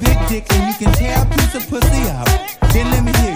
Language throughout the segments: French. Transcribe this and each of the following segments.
big dick and you can tear a piece of pussy up. Then let me hear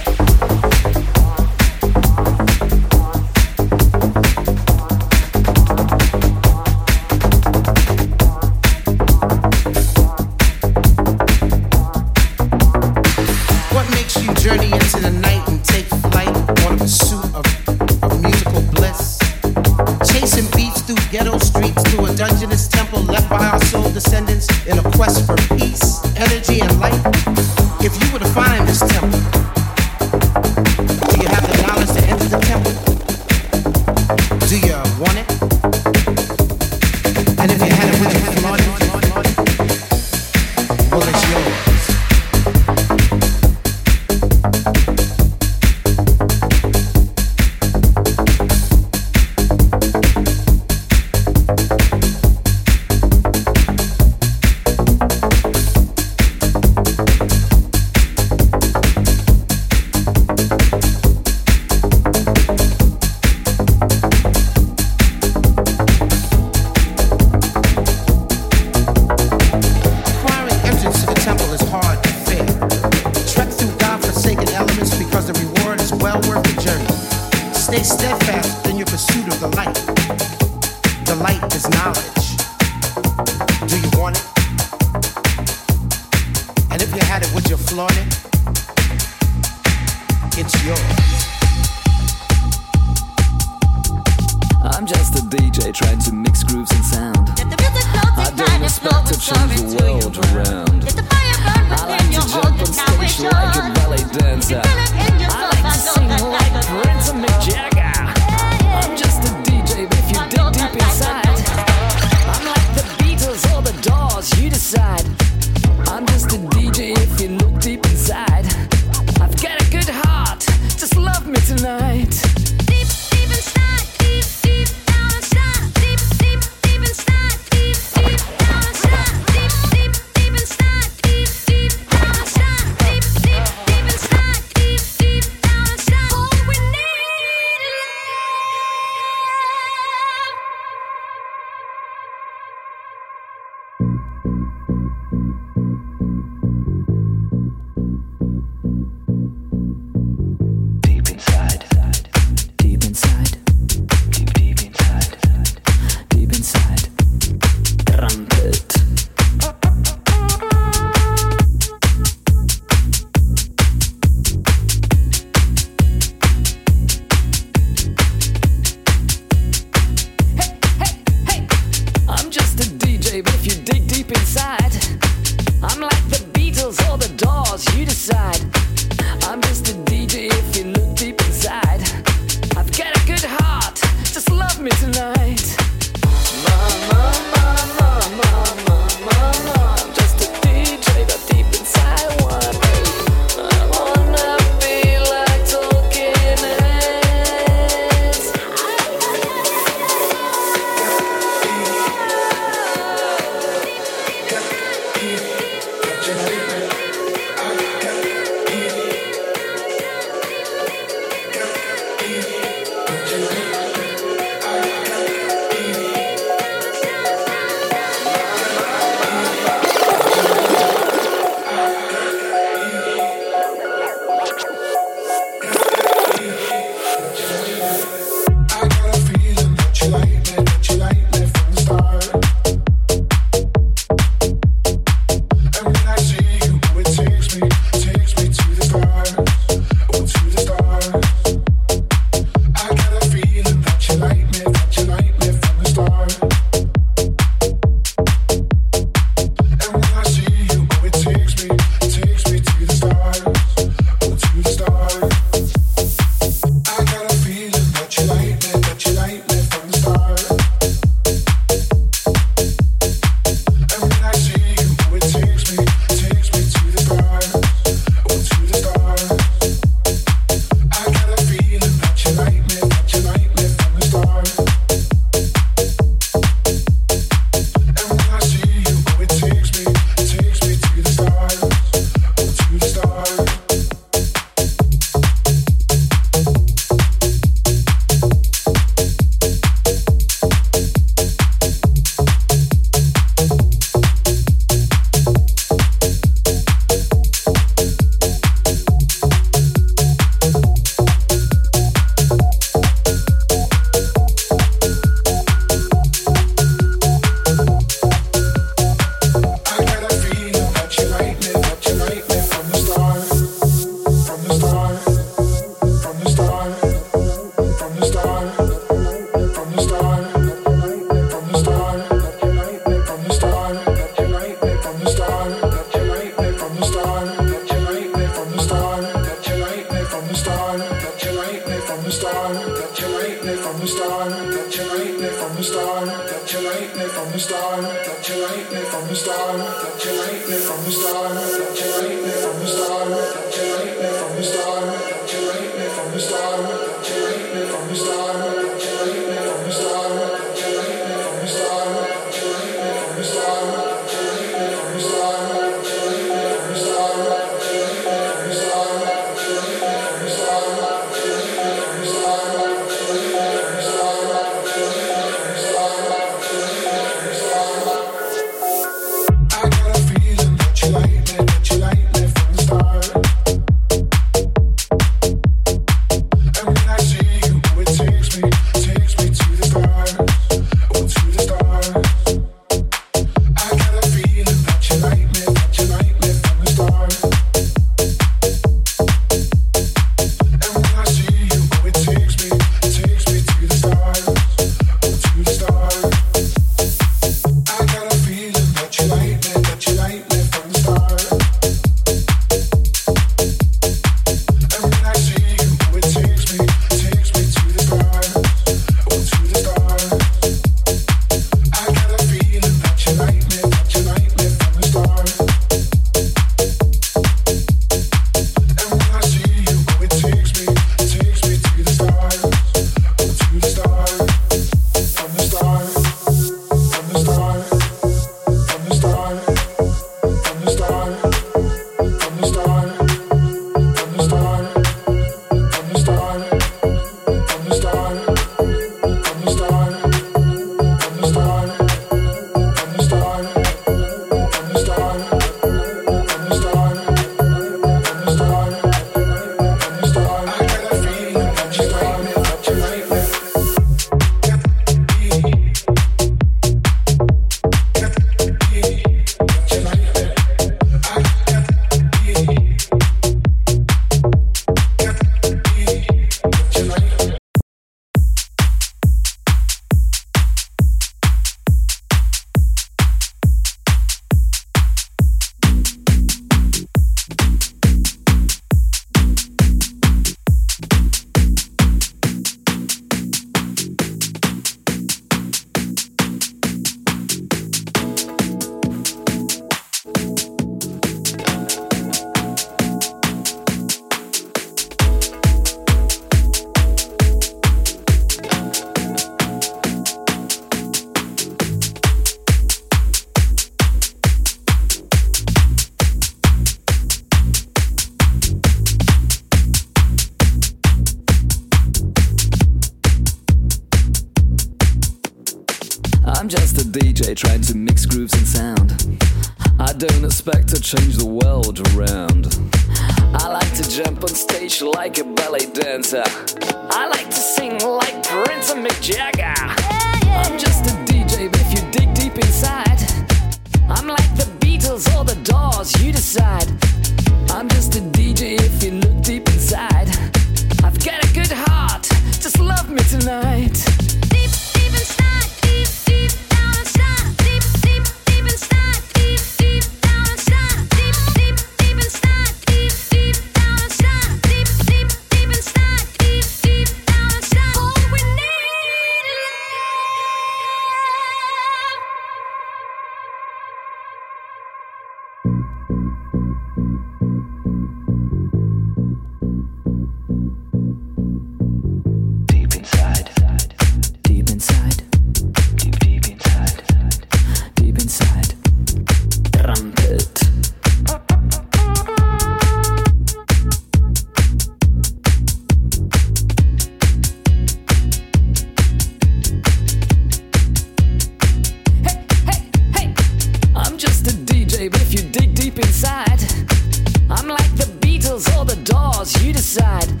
inside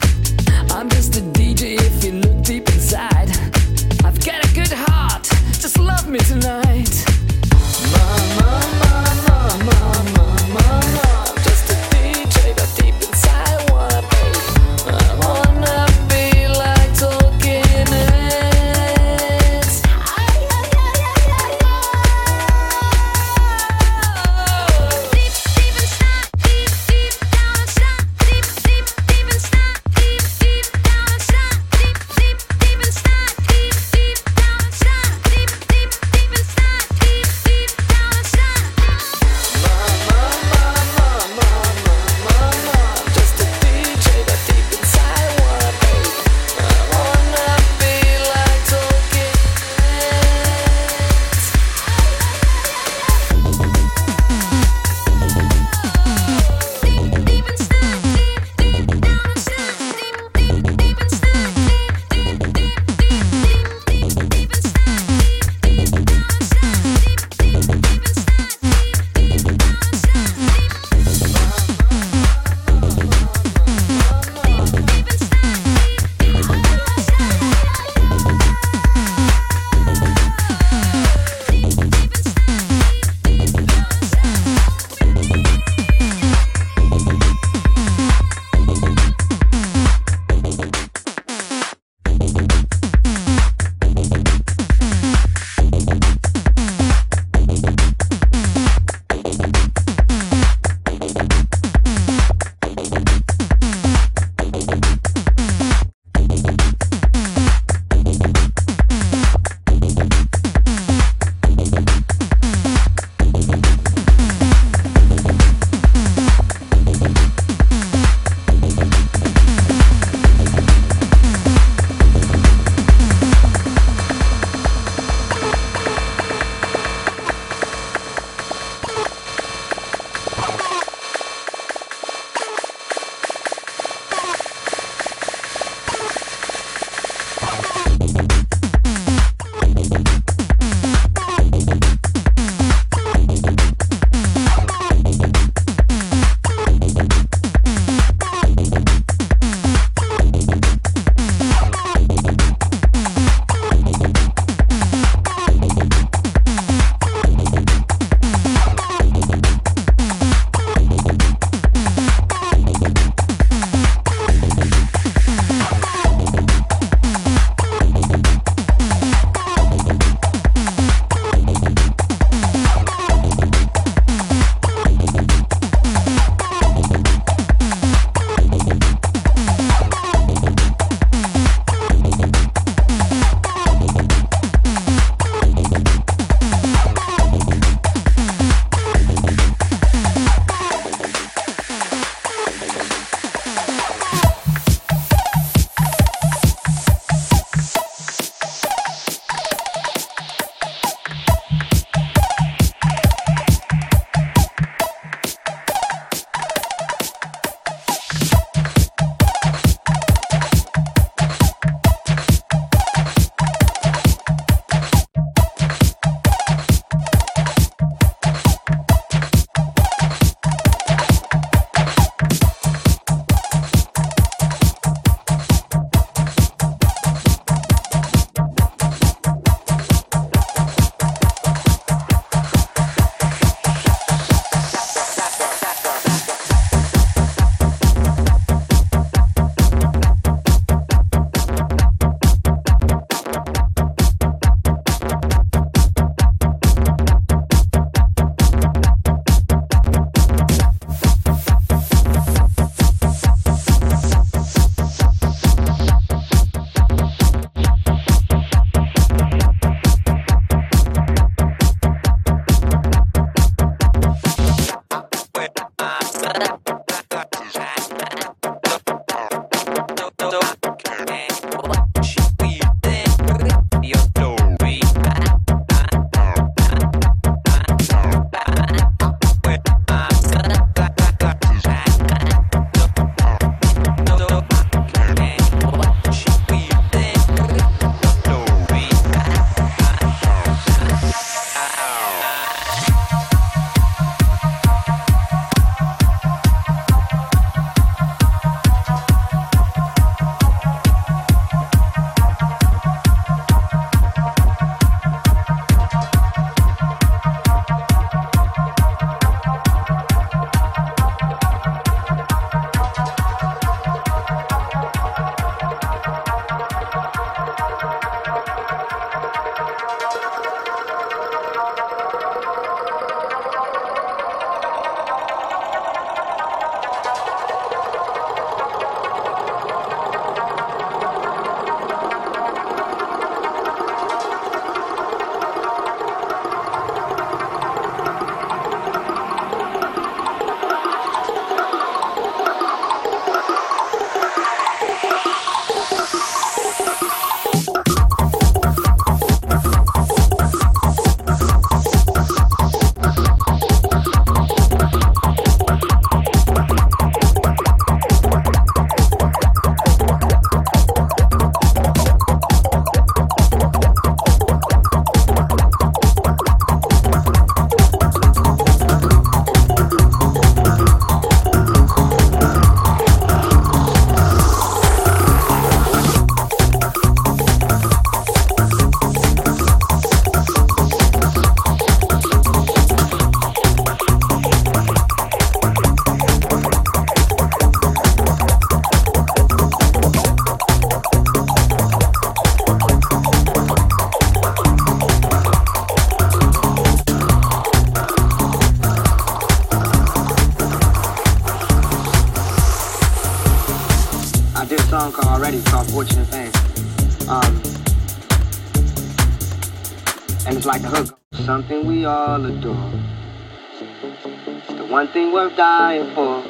something worth dying for.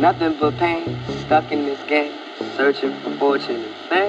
Nothing but pain, stuck in this game, searching for fortune and fame.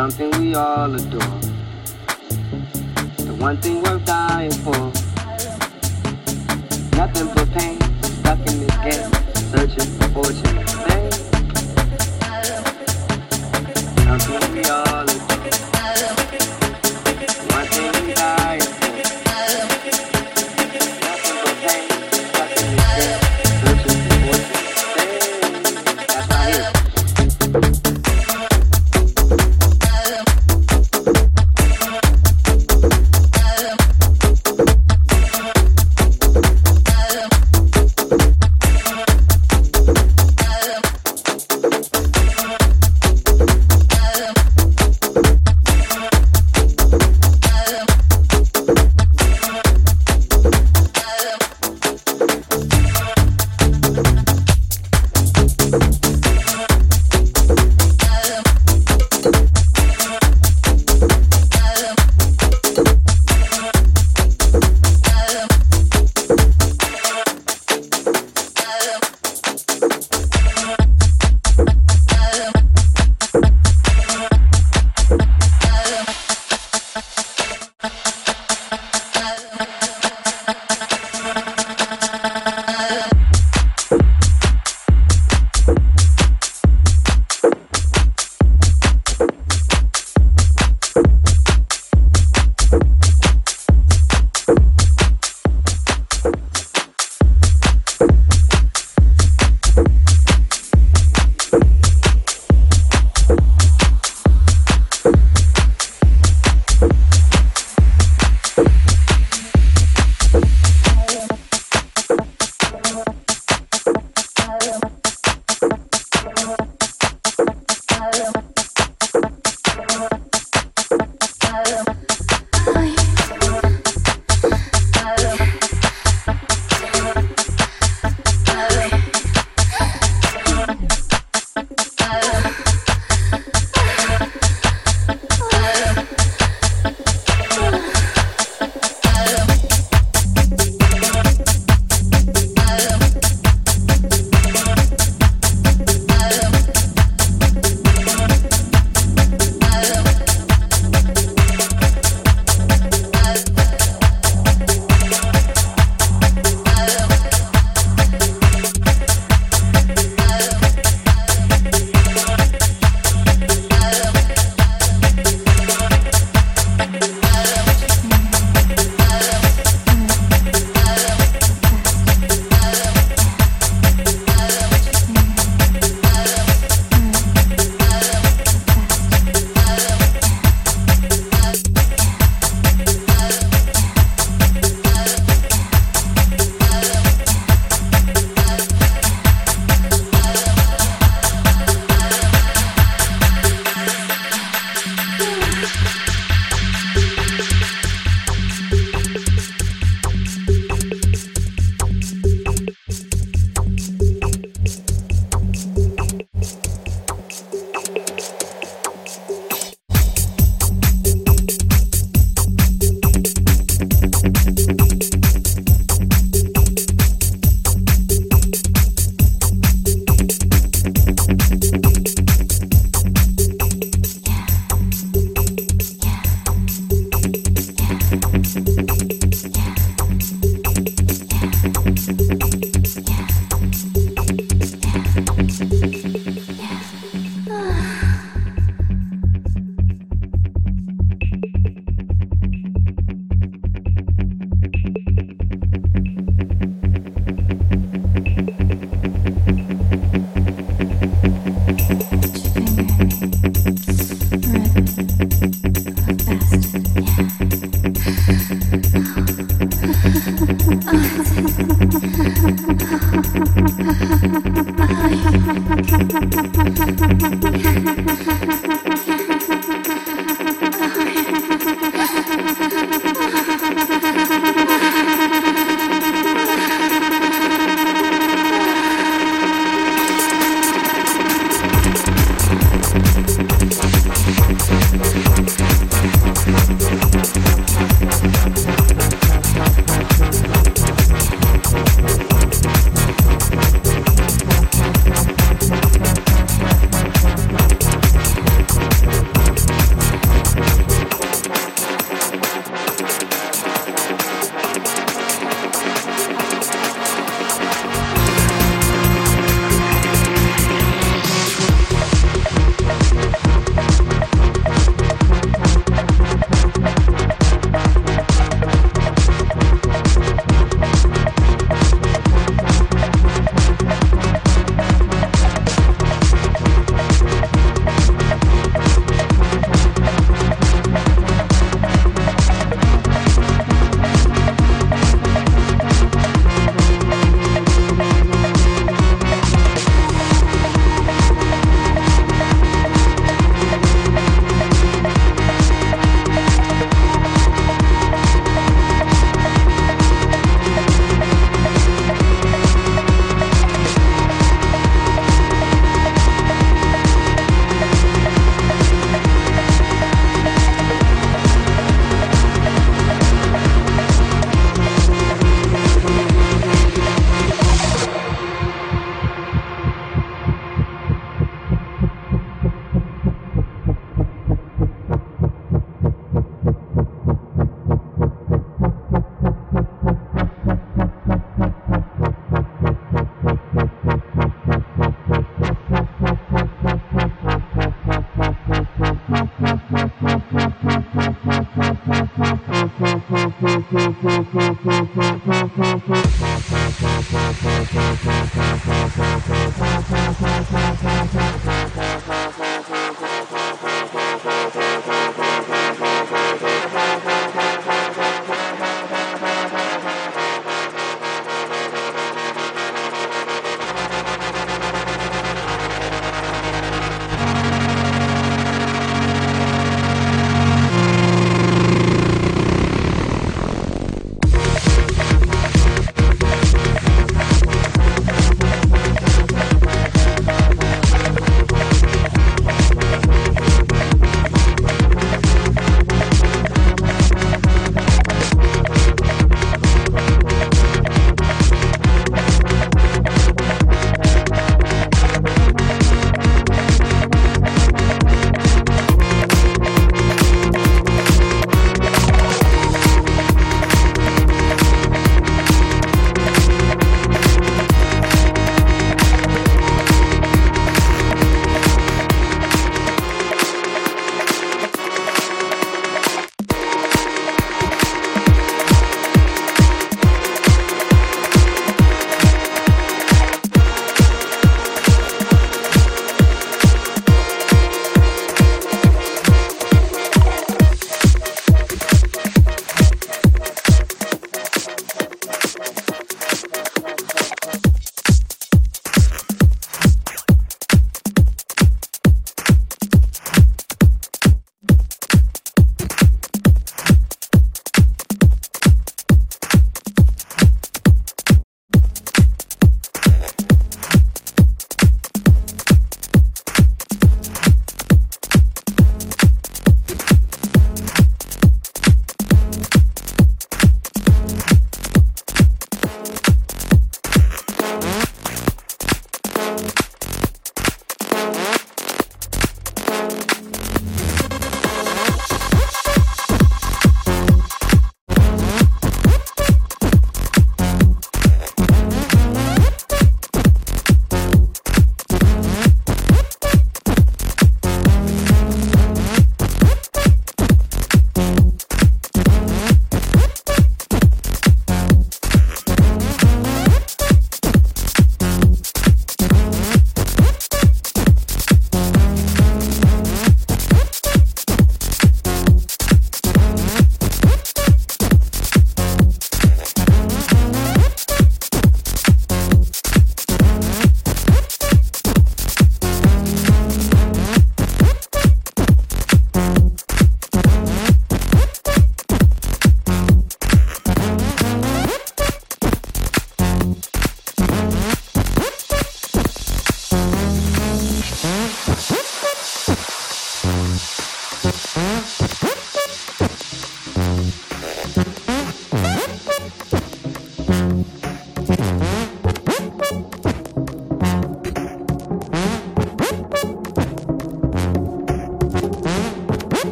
something we all adore. The one thing worth dying for.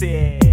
City.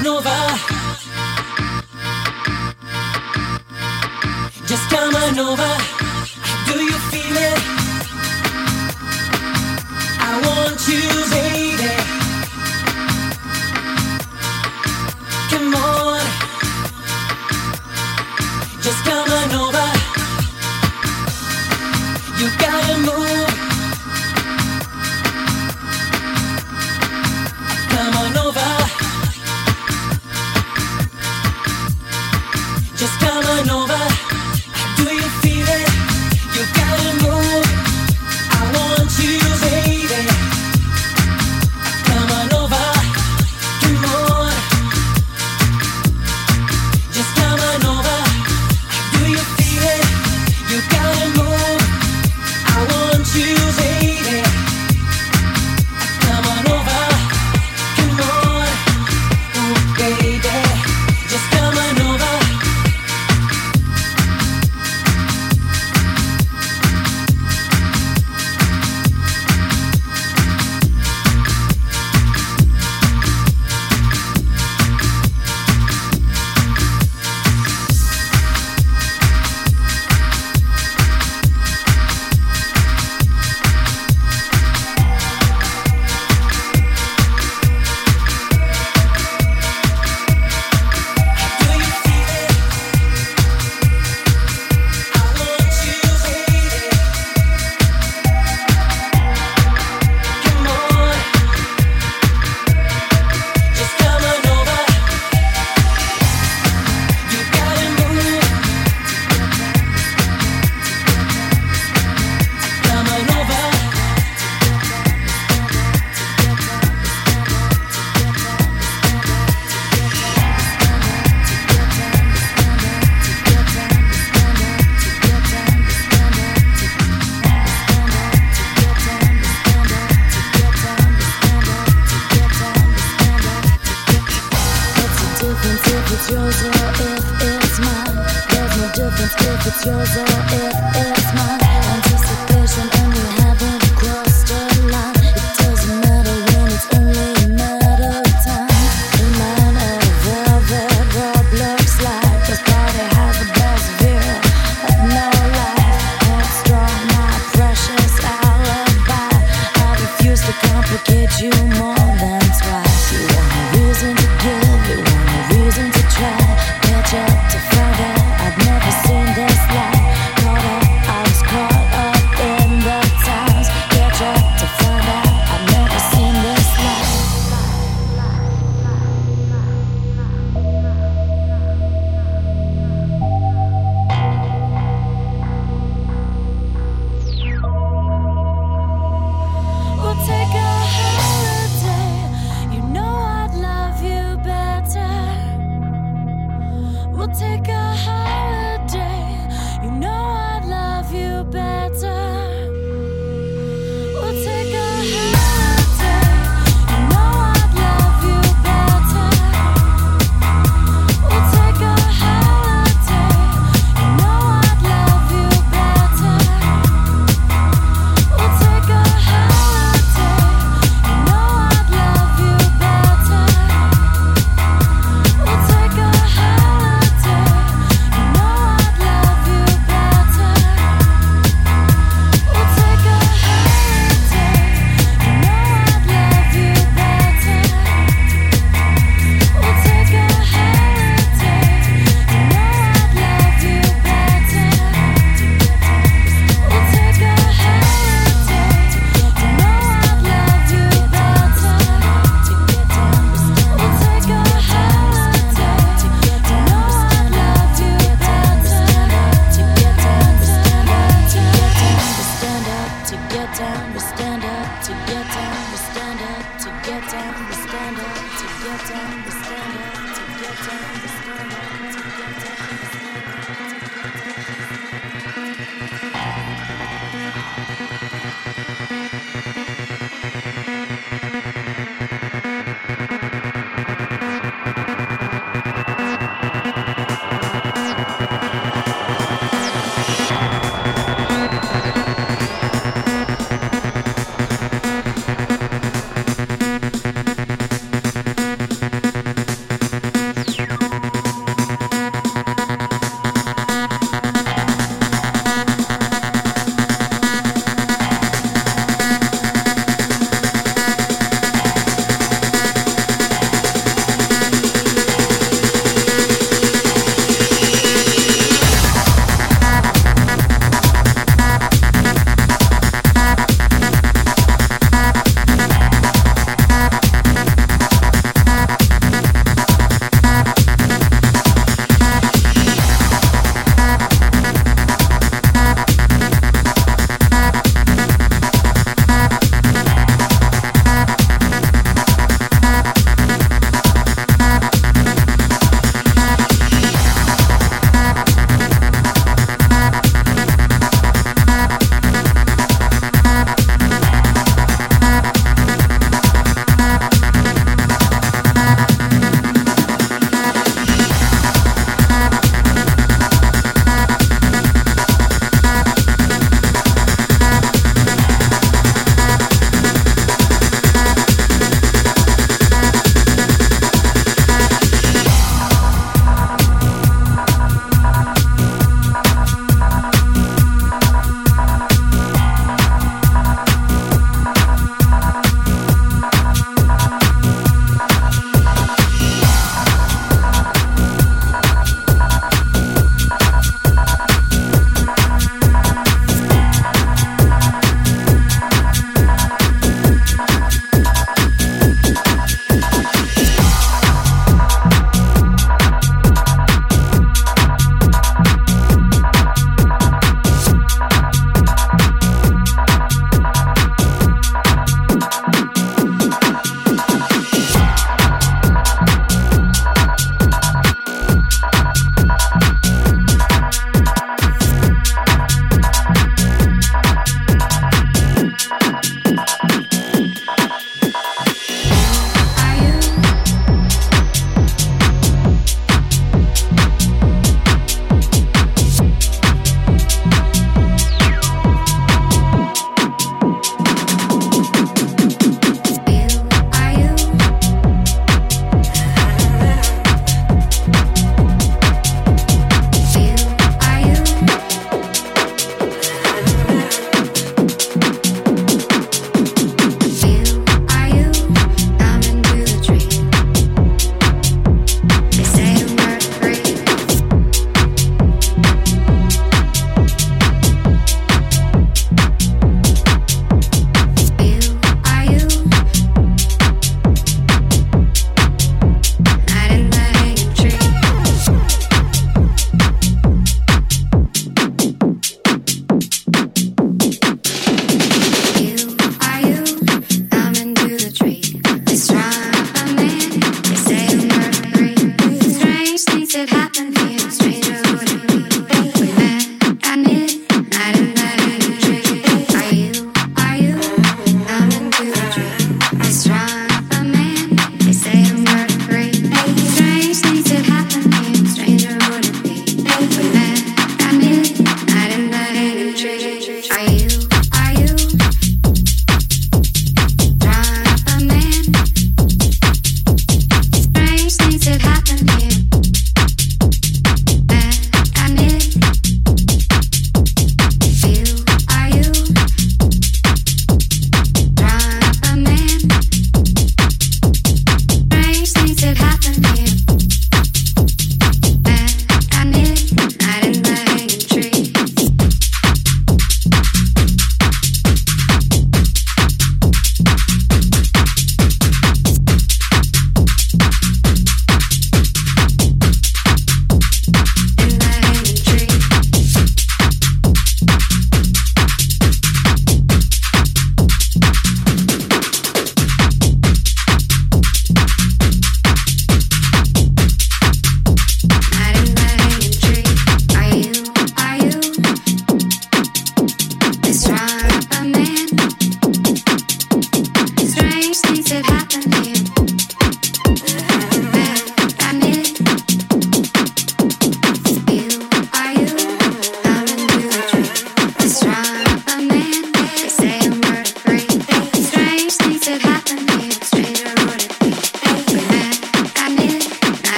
Casanova. Just over.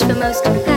For most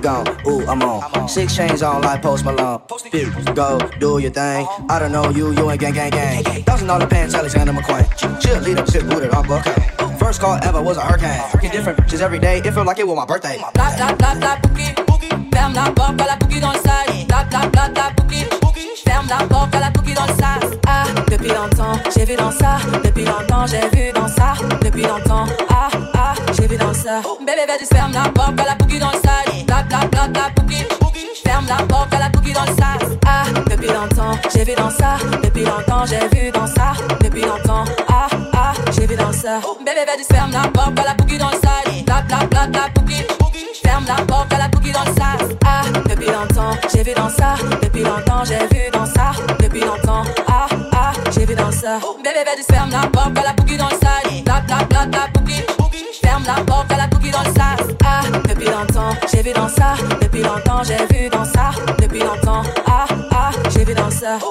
Gone. Ooh, I'm on. Six chains on like Post Malone. Go do your thing. I don't know you, you ain't gang, gang, gang. Thousand dollar pants, Alexander McQueen. Cheerleader, shit booted bucket. First call ever was a hurricane. Freaking different bitches every day. It felt like it was my birthday. Bla bla bla bla boogie. Ferme la porte, la boogie dans le sas. Bla bla bla bla boogie. Ferme la porte, la boogie dans le sas. Ah, depuis longtemps, j'ai vu dans ça. Depuis longtemps, j'ai vu dans ça. Depuis longtemps, ah ah, j'ai vu dans ça. Bébé, vas-y, ferme la porte, dans ça. Depuis longtemps, j'ai vu dans ça. Depuis longtemps, ah ah, j'ai vu dans ça. Bébé, vas-y, ferme la porte, à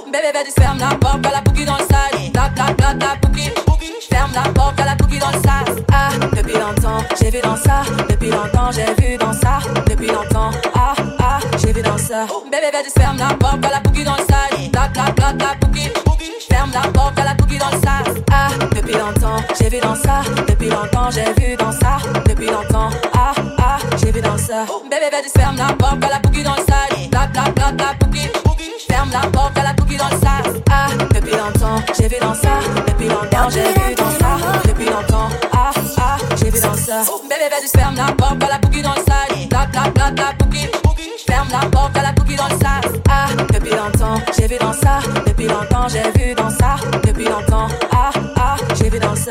Bébé, vas-y, ferme la porte, à la boogie dans le sas. Bla bla bla bla boogie. Ferme la porte, à la boogie dans le sas. Ah, depuis longtemps, j'ai vu dans ça. Depuis longtemps, j'ai vu dans ça. Depuis longtemps, ah ah, j'ai vu dans ça. Bébé, vas-y, ferme la porte, à la boogie dans le sas. Bla bla bla bla boogie. Ferme la porte, à la boogie dans le sas. Ah, depuis longtemps, j'ai vu dans ça. Depuis longtemps, j'ai vu dans ça. Depuis longtemps, ah ah, j'ai vu dans ça. Bébé, vas-y, ferme la porte, à la boogie dans le sas.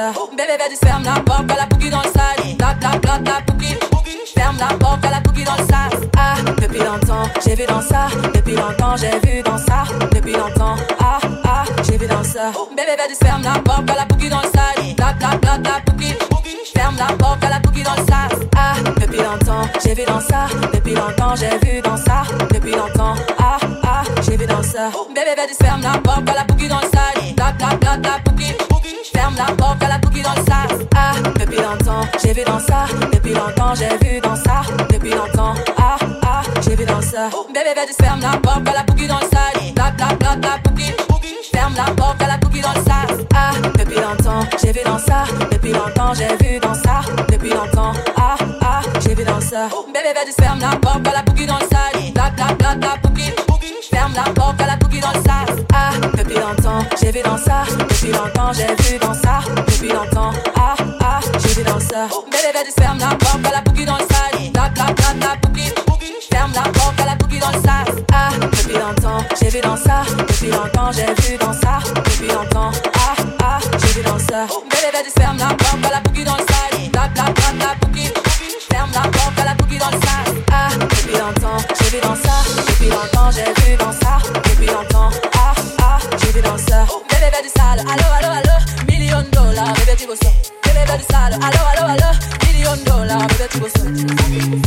Bébé, vas-y, ferme la porte, à la boogie dans le sas. Bla bla bla bla boogie. Ferme la porte, à la boogie dans le sas. Ah, depuis longtemps, j'ai vu dans ça. Depuis longtemps, j'ai vu dans ça. Depuis longtemps, ah ah, j'ai vu dans ça. Bébé, vas-y, ferme la porte, la boogie dans le sas. Bla bla bla bla boogie. Ferme la porte, la boogie dans le sas. Ah, depuis longtemps, j'ai vu dans ça. Depuis longtemps, j'ai vu dans ça. Depuis longtemps, ah ah, j'ai vu dans ça. Bébé, vas-y, ferme la porte, la vu dans ça. Depuis longtemps, j'ai vu dans ça. Depuis longtemps, ah ah, j'ai vu dans ça. Bébé, vas-y, ferme la porte, la boogie dans le sas. Bla bla bla bla boogie. Ferme la porte, à la boogie dans le sas. Ah, depuis longtemps, j'ai vu dans ça. Depuis longtemps, j'ai vu dans ça. Depuis longtemps, ah ah, j'ai vu dans ça. Bébé, vas-y, ferme la porte, la boogie dans le sas. Bla bla bla bla boogie. Ferme la porte, à la boogie dans le sas. Ah, depuis longtemps, j'ai vu dans ça. Depuis longtemps, j'ai vu dans ça. Vas-y, ferme la porte, à la boogie dans le sas. Bla bla bla bla boogie. Ferme la porte, à la boogie dans le sas. Ah, depuis longtemps, j'ai vu dans ça. Depuis longtemps, j'ai vu dans ça. Depuis longtemps, ah ah, j'ai vu dans ça. Bébé, vas-y, ferme la porte, à la boogie dans le sas. Bla bla bla bla boogie. Ferme la porte, à la boogie dans le sas. Ah, depuis longtemps, j'ai vu dans ça. Depuis longtemps, j'ai vu dans ça. Depuis longtemps, ah ah, j'ai vu dans ça. Bébé, vas-y, sale. Allo, allo, allo. Million dollars, bébé, tu veux ça. Bébé, vas-y, sale. Allo, allo, allo. Million dollars, bébé,